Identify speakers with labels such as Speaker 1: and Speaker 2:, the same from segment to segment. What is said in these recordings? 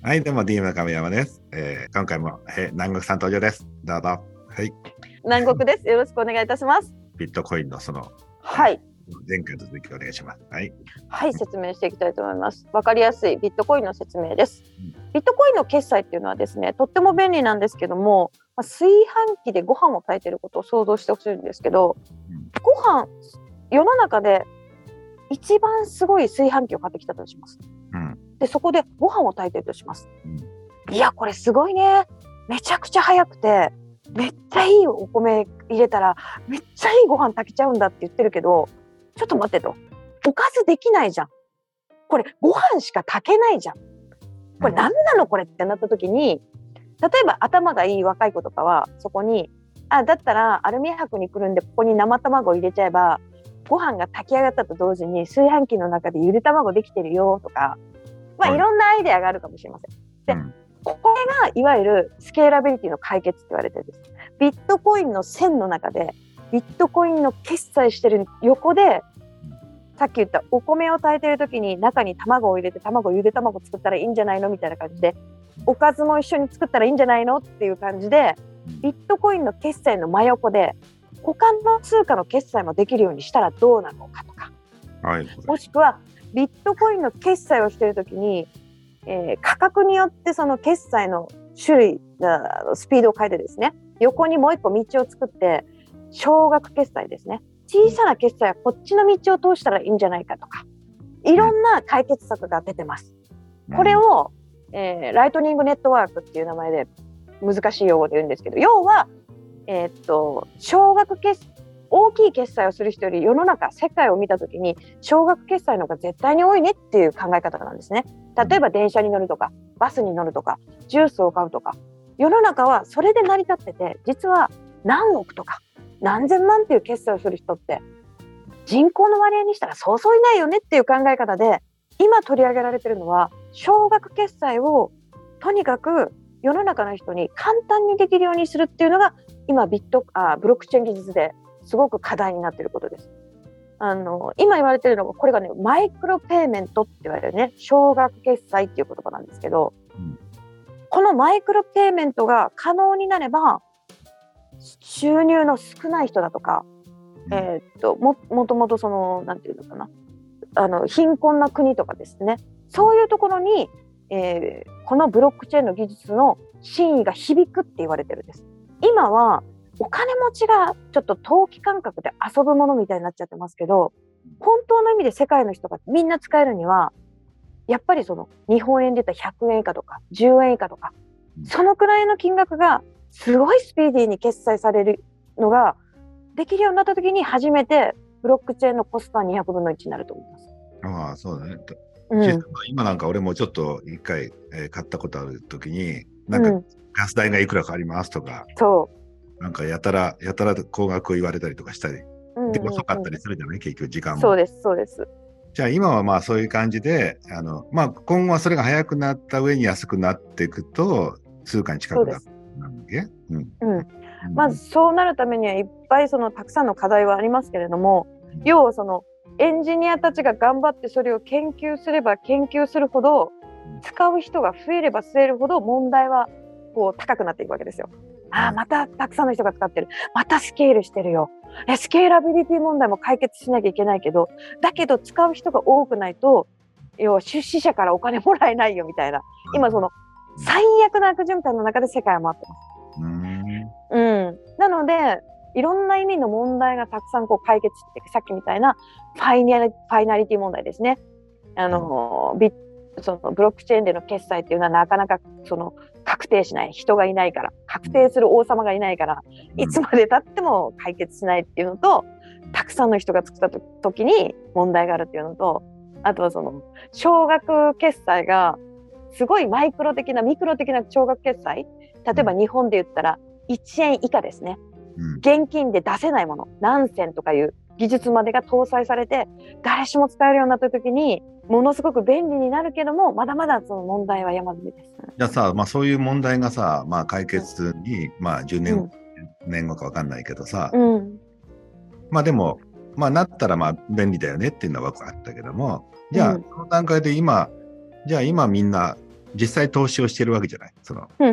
Speaker 1: はい、どうも DM の亀山です。えー今回も、えー南国さん登場です。どうぞ。はい。
Speaker 2: 南国です。よろしくお願いいたします。
Speaker 1: ビットコインのその
Speaker 2: はい。
Speaker 1: 前回の続きお願いします。はい。
Speaker 2: はい、説明していきたいと思います。わかりやすいビットコインの説明です
Speaker 1: うん。
Speaker 2: ビットコインの決済っていうのはですね、とっても便利なんですけども、まあ炊飯器でご飯を炊いてることを想像してほしいんですけど、
Speaker 1: うん
Speaker 2: ご飯、世の中で一番すごい炊飯器を買ってきたとします。
Speaker 1: うん。
Speaker 2: で、そこでご飯を炊いてるとします。
Speaker 1: うん
Speaker 2: いや、これすごいね。めちゃくちゃ早くて、めっちゃいいお米入れたら、めっちゃいいご飯炊けちゃうんだって言ってるけど、ちょっと待ってと。おかずできないじゃん。これ、ご飯しか炊けないじゃん。これ何なのこれってなった時に、例えば頭がいい若い子とかは、そこに、あ、だったらアルミ箔にくるんでここに生卵を入れちゃえば、ご飯が炊き上がったと同時に炊飯器の中でゆで卵できてるよとか、まあ
Speaker 1: はい
Speaker 2: いろんなアイデアがあるかもしれません。で
Speaker 1: うん
Speaker 2: これがいわゆるスケーラビリティの解決って言われてるんです。ビットコインの線の中で、ビットコインの決済してる横で、さっき言ったお米を炊いてる時に中に卵を入れて卵ゆで卵作ったらいいんじゃないのみたいな感じでおかずも一緒に作ったらいいんじゃないのっていう感じでビットコインの決済の真横で他の通貨の決済もできるようにしたらどうなのかとか
Speaker 1: はい。
Speaker 2: もしくはビットコインの決済をしているときに、えー価格によってその決済の種類スピードを変えてですね横にもう一個道を作って少額決済ですね小さな決済はこっちの道を通したらいいんじゃないかとかいろんな解決策が出てます。これ
Speaker 1: を、
Speaker 2: を、えーライトニングネットワークっていう名前で難しい用語で言うんですけど要は、えーっと少額決大きい決済をする人より世の中世界を見た時に少額決済の方が絶対に多いねっていう考え方なんですね。例えば電車に乗るとかバスに乗るとかジュースを買うとか世の中はそれで成り立ってて実は何億とか何千万っていう決済をする人って人口の割合にしたらそうそういないよねっていう考え方で今取り上げられてるのは少額決済をとにかく世の中の人に簡単にできるようにするっていうのが今ビットあブロックチェーン技術ですごく課題になっていることです。あの今言われてるのがこれがねマイクロペイメントって言われるね少額決済っていう言葉なんですけど、
Speaker 1: うん
Speaker 2: このマイクロペイメントが可能になれば収入の少ない人だとか、えーっとももともとそのなんていうのかなあの貧困な国とかですねそういうところに、えーこのブロックチェーンの技術の真意が響くって言われてるんです。今はお金持ちがちょっと投機感覚で遊ぶものみたいになっちゃってますけど本当の意味で世界の人がみんな使えるにはやっぱりその日本円で言ったら100円以下とか10円以下とか
Speaker 1: うん
Speaker 2: そのくらいの金額がすごいスピーディーに決済されるのができるようになった時に初めてブロックチェーンのコストは200分の1になると思います。
Speaker 1: ああ、そうだね。
Speaker 2: うん
Speaker 1: 今なんか俺もちょっと一回、えー買ったことあるときに、なんか
Speaker 2: うん、
Speaker 1: ガス代がいくらかかりますとか、
Speaker 2: そ
Speaker 1: なんかやたら、やたら高額を言われたりとかしたり、
Speaker 2: う。うんうん
Speaker 1: で、
Speaker 2: うん
Speaker 1: 遅かったりするじゃない？結局時間も。
Speaker 2: そうです、そうです。
Speaker 1: じゃあ今はまあそういう感じで、あの、まあ今後はそれが早くなった上に安くなっていくと、通貨に近くなるなんだっけ？うん。
Speaker 2: うんまずそうなるためにはいっぱいそのたくさんの課題はありますけれども
Speaker 1: うん
Speaker 2: 要はそのエンジニアたちが頑張ってそれを研究すれば研究するほど
Speaker 1: うん
Speaker 2: 使う人が増えれば増えるほど問題はこう高くなっていくわけですよ。ああ
Speaker 1: うん
Speaker 2: またたくさんの人が使ってるまたスケールしてるよえスケーラビリティ問題も解決しなきゃいけないけどだけど使う人が多くないと要は出資者からお金もらえないよみたいな今その最悪な悪循環の中で世界は回ってます。
Speaker 1: うん。
Speaker 2: うん、なのでいろんな意味の問題がたくさんこう解決してさっきみたいなファイナリファイナリティ問題ですね。あの、ビそのブロックチェーンでの決済っていうのはなかなかその確定しない。人がいないから。確定する王様がいないからいつまでたっても解決しないっていうのとたくさんの人が作ったと時に問題があるっていうのとあとはその少額決済がすごいマイクロ的なミクロ的な少額決済。例えば日本で言ったら1円以下ですね。
Speaker 1: うん。
Speaker 2: 現金で出せないもの。何銭とかいう技術までが搭載されて誰しも使えるようになった時にものすごく便利になるけどもまだまだその問題は山積みです。
Speaker 1: じゃあさ、まあそういう問題がさ、まあ解決に、まあ10年後、年後かわかんないけどさ、
Speaker 2: うん、
Speaker 1: まあでも、まあなったらまあ便利だよねっていうのは分かったけども、じゃあ
Speaker 2: うん。
Speaker 1: その段階で今、じゃあ今みんな実際投資をしてるわけじゃない？その。それ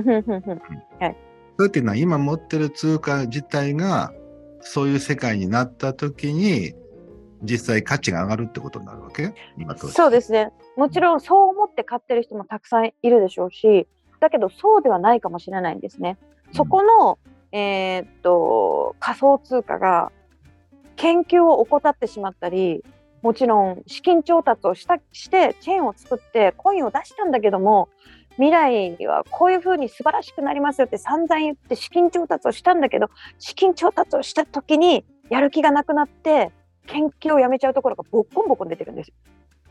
Speaker 1: ってい。うのは今持ってる通貨自体がそういう世界になった時に実際価値が上がるってことになるわけ？
Speaker 2: そうですね。もちろんそう思って買ってる人もたくさんいるでしょうし、だけどそうではないかもしれないんですね。そこの、えーっと仮想通貨が研究を怠ってしまったり、もちろん資金調達をしたしてチェーンを作ってコインを出したんだけども、未来はこういうふうに素晴らしくなりますよって散々言って資金調達をしたんだけど、資金調達をした時にやる気がなくなって研究をやめちゃうところがボッコンボコン出てるんですよ。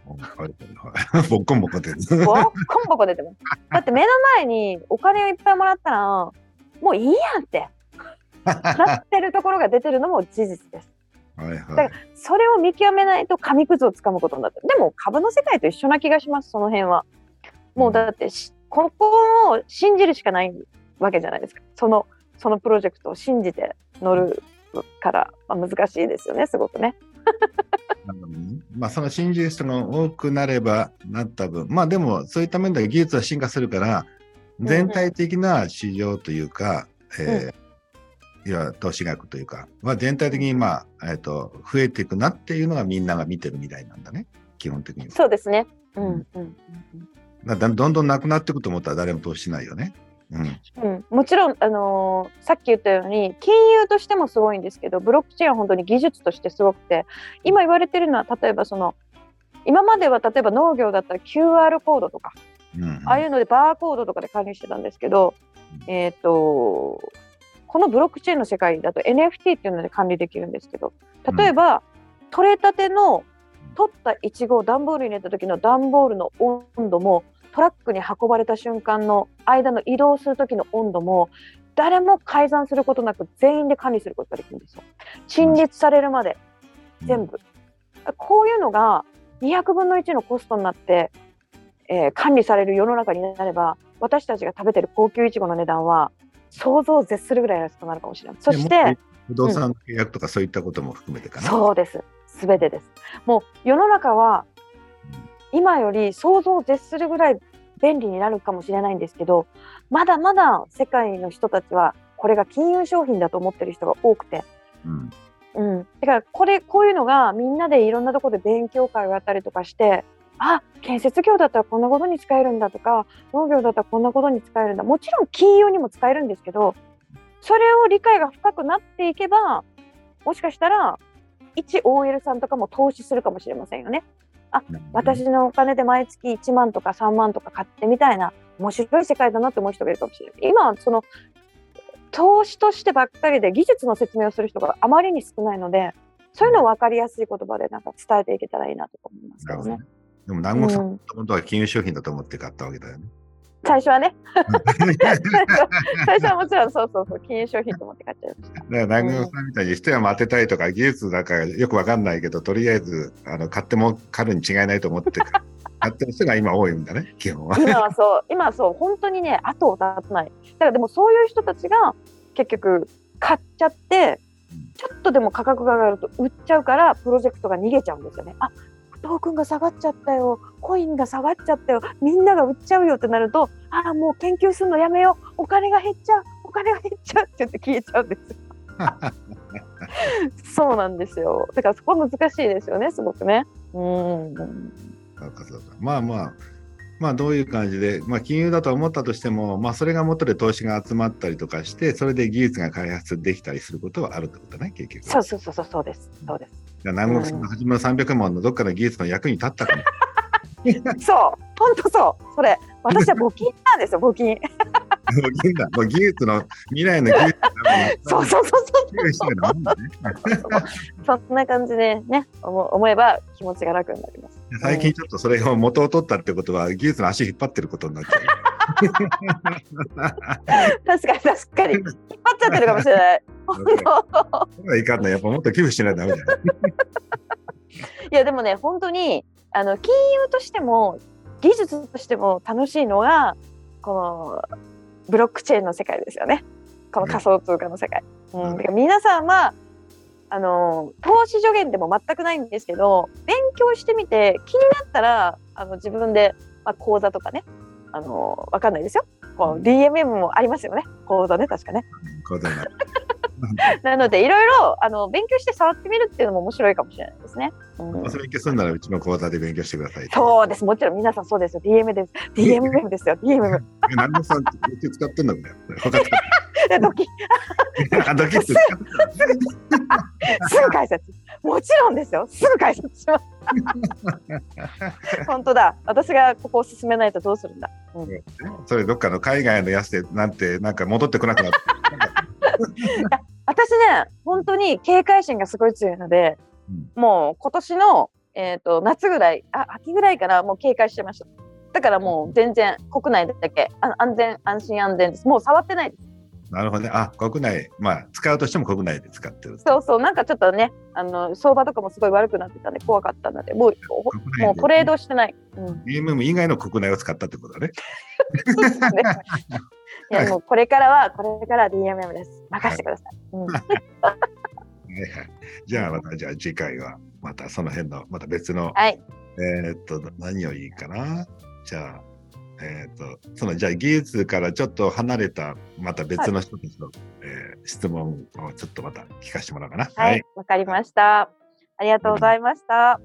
Speaker 1: はいはいはい ボッコンボコンって。
Speaker 2: ボッコンボコン出てます。だって目の前にお金をいっぱいもらったら、もういいやんってなってるところが出てるのも事実です。
Speaker 1: はい
Speaker 2: だから
Speaker 1: はい。
Speaker 2: それを見極めないと紙くずをつかむことになってる。でも株の世界と一緒な気がします、その辺は。もうだってし、ここを信じるしかないわけじゃないですか。その、そのプロジェクトを信じて乗るから、まあ、難しいですよね、すごく
Speaker 1: ね。まあその信じる人が多くなればなった分、まあでもそういった面では技術は進化するから、
Speaker 2: ん
Speaker 1: 全体的な市場というか、えーいや投資額というか、は全体的にまあ、えっ、と、増えていくなっていうのがみんなが見てる未来なんだね、基本的には。
Speaker 2: そうですね。うん、うん、うん。
Speaker 1: どんどんなくなっていくと思ったら誰も投資しないよね。うん。
Speaker 2: うん、もちろん、あのーさっき言ったように金融としてもすごいんですけどブロックチェーンは本当に技術としてすごくて今言われてるのは例えばその今までは例えば農業だったら QR コードとか
Speaker 1: うん、
Speaker 2: ああいうのでバーコードとかで管理してたんですけど、えっ、とこのブロックチェーンの世界だと NFT っていうので管理できるんですけど例えば、取れたての取ったイチゴを段ボールに入れた時の段ボールの温度もトラックに運ばれた瞬間の間の移動する時の温度も誰も改ざんすることなく全員で管理することができるんですよ。陳列されるまで全部。こういうのが200分の1のコストになって、えー管理される世の中になれば私たちが食べてる高級イチゴの値段は想像を絶するぐらい安くなるかもしれない。そして、
Speaker 1: 不動産の契約とかそういったことも含めてかな。
Speaker 2: そうです。すべてです。もう世の中は今より想像を絶するぐらい便利になるかもしれないんですけど、まだまだ世界の人たちはこれが金融商品だと思ってる人が多くて、
Speaker 1: うん。
Speaker 2: うん、だからこれこういうのがみんなでいろんなところで勉強会をやったりとかしてあ建設業だったらこんなことに使えるんだとか農業だったらこんなことに使えるんだもちろん金融にも使えるんですけどそれを理解が深くなっていけばもしかしたら一 OL さんとかも投資するかもしれませんよね。私のお金で毎月1万とか3万とか買ってみたいな面白い世界だなって思う人がいるかもしれない。今はその投資としてばっかりで技術の説明をする人があまりに少ないのでそういうのを分かりやすい言葉でなんか伝えていけたらいいなと思いますけどね。
Speaker 1: でも南国さん
Speaker 2: うん
Speaker 1: もともとは金融商品だと思って買ったわけだよね。
Speaker 2: 最初はね 最初はもちろんそうそうそう金融商品と思って買っちゃいました。
Speaker 1: だから南国さんみたいに一山当てたいとか技術だからよくわかんないけど、とりあえずあの買っても買るに違いないと思って買ってる人が今多いんだね、基本は。
Speaker 2: 今はそう今はそう本当にね後を絶たないだからでもそういう人たちが結局買っちゃってちょっとでも価格が上がると売っちゃうからプロジェクトが逃げちゃうんですよねあトークンが下がっちゃったよコインが下がっちゃったよみんなが売っちゃうよってなるとああもう研究するのやめようお金が減っちゃうお金が減っちゃうって言って消えちゃうんですよ。そうなんですよ。だからそこは難しいですよねすごくね。うん。
Speaker 1: まあまあ、まあどういう感じで、まあ金融だと思ったとしても、まあそれが元で投資が集まったりとかして、それで技術が開発できたりすることはあるってことね、結局。
Speaker 2: そうそうそうそうです。そうです
Speaker 1: じゃ南国さんの初めの300万のどっかの技術の役に立ったかも。
Speaker 2: そう、本当そう、それ、私は募金なんですよ、募金。
Speaker 1: もう技術だもう技術の、未来の技術の
Speaker 2: そうそうそうそう、そんな感じでね、思思えば気持ちが楽になります。
Speaker 1: 最近ちょっとそれを元を取ったってことは、技術の足引っ張ってることになっちゃう。
Speaker 2: 確かに、確かに、引っ張っちゃってるかもしれない。本当。
Speaker 1: いかんない。やっぱもっと寄付しないとダメ。
Speaker 2: いや、でもね、本当に、あの金融としても、技術としても楽しいのが、このブロックチェーンの世界ですよね。この仮想通貨の世界。うん、皆さんは。あの投資助言でも全くないんですけど勉強してみて気になったらあの自分で、まあ、講座とかねあのわかんないですよ。こう DMM もありますよね。講座ね確かね。
Speaker 1: 講座 な
Speaker 2: のでいろいろあの勉強して触ってみるっていうのも面白いかもしれないですね。うん
Speaker 1: 勉強するならうちの講座で勉強してください。
Speaker 2: そうです。もちろん皆さんそうですよ。DM です。DMM ですよ。DMM。
Speaker 1: え何でさんうち使ってんだこれ。分かっ
Speaker 2: でドキ
Speaker 1: ドキってた。
Speaker 2: すぐ解説。もちろんですよ。すぐ解説します。本当だ。私がここを進めないとどうするんだ。うん
Speaker 1: それどっかの海外のやつでなんてなんか戻ってこなくなって。
Speaker 2: 私ね、本当に警戒心がすごい強いので、
Speaker 1: うん
Speaker 2: もう今年の、えー、と夏ぐらい、あ秋ぐらいからもう警戒してました。だからもう全然国内だけあ安全、安心安全です。もう触ってないです。
Speaker 1: なるほどね。あ、国内、まあ使うとしても国内で使ってる。
Speaker 2: そうそう、なんかちょっとね、あの相場とかもすごい悪くなってたんで怖かったので、もうもうトレードしてない。うん
Speaker 1: DMM 以外の国内を使ったってことだね。
Speaker 2: そうですね いやもうこれからは、これからは DMM です。任せてくださ
Speaker 1: い。じゃあまたじゃあ次回はまたその辺のまた別の、
Speaker 2: はい。
Speaker 1: えーっと何をいいかな？じゃあえーっとそのじゃあ技術からちょっと離れたまた別の人たちの、えー質問をちょっとまた聞かせてもらおうかな。
Speaker 2: はい。わ、かりました。ありがとうございました。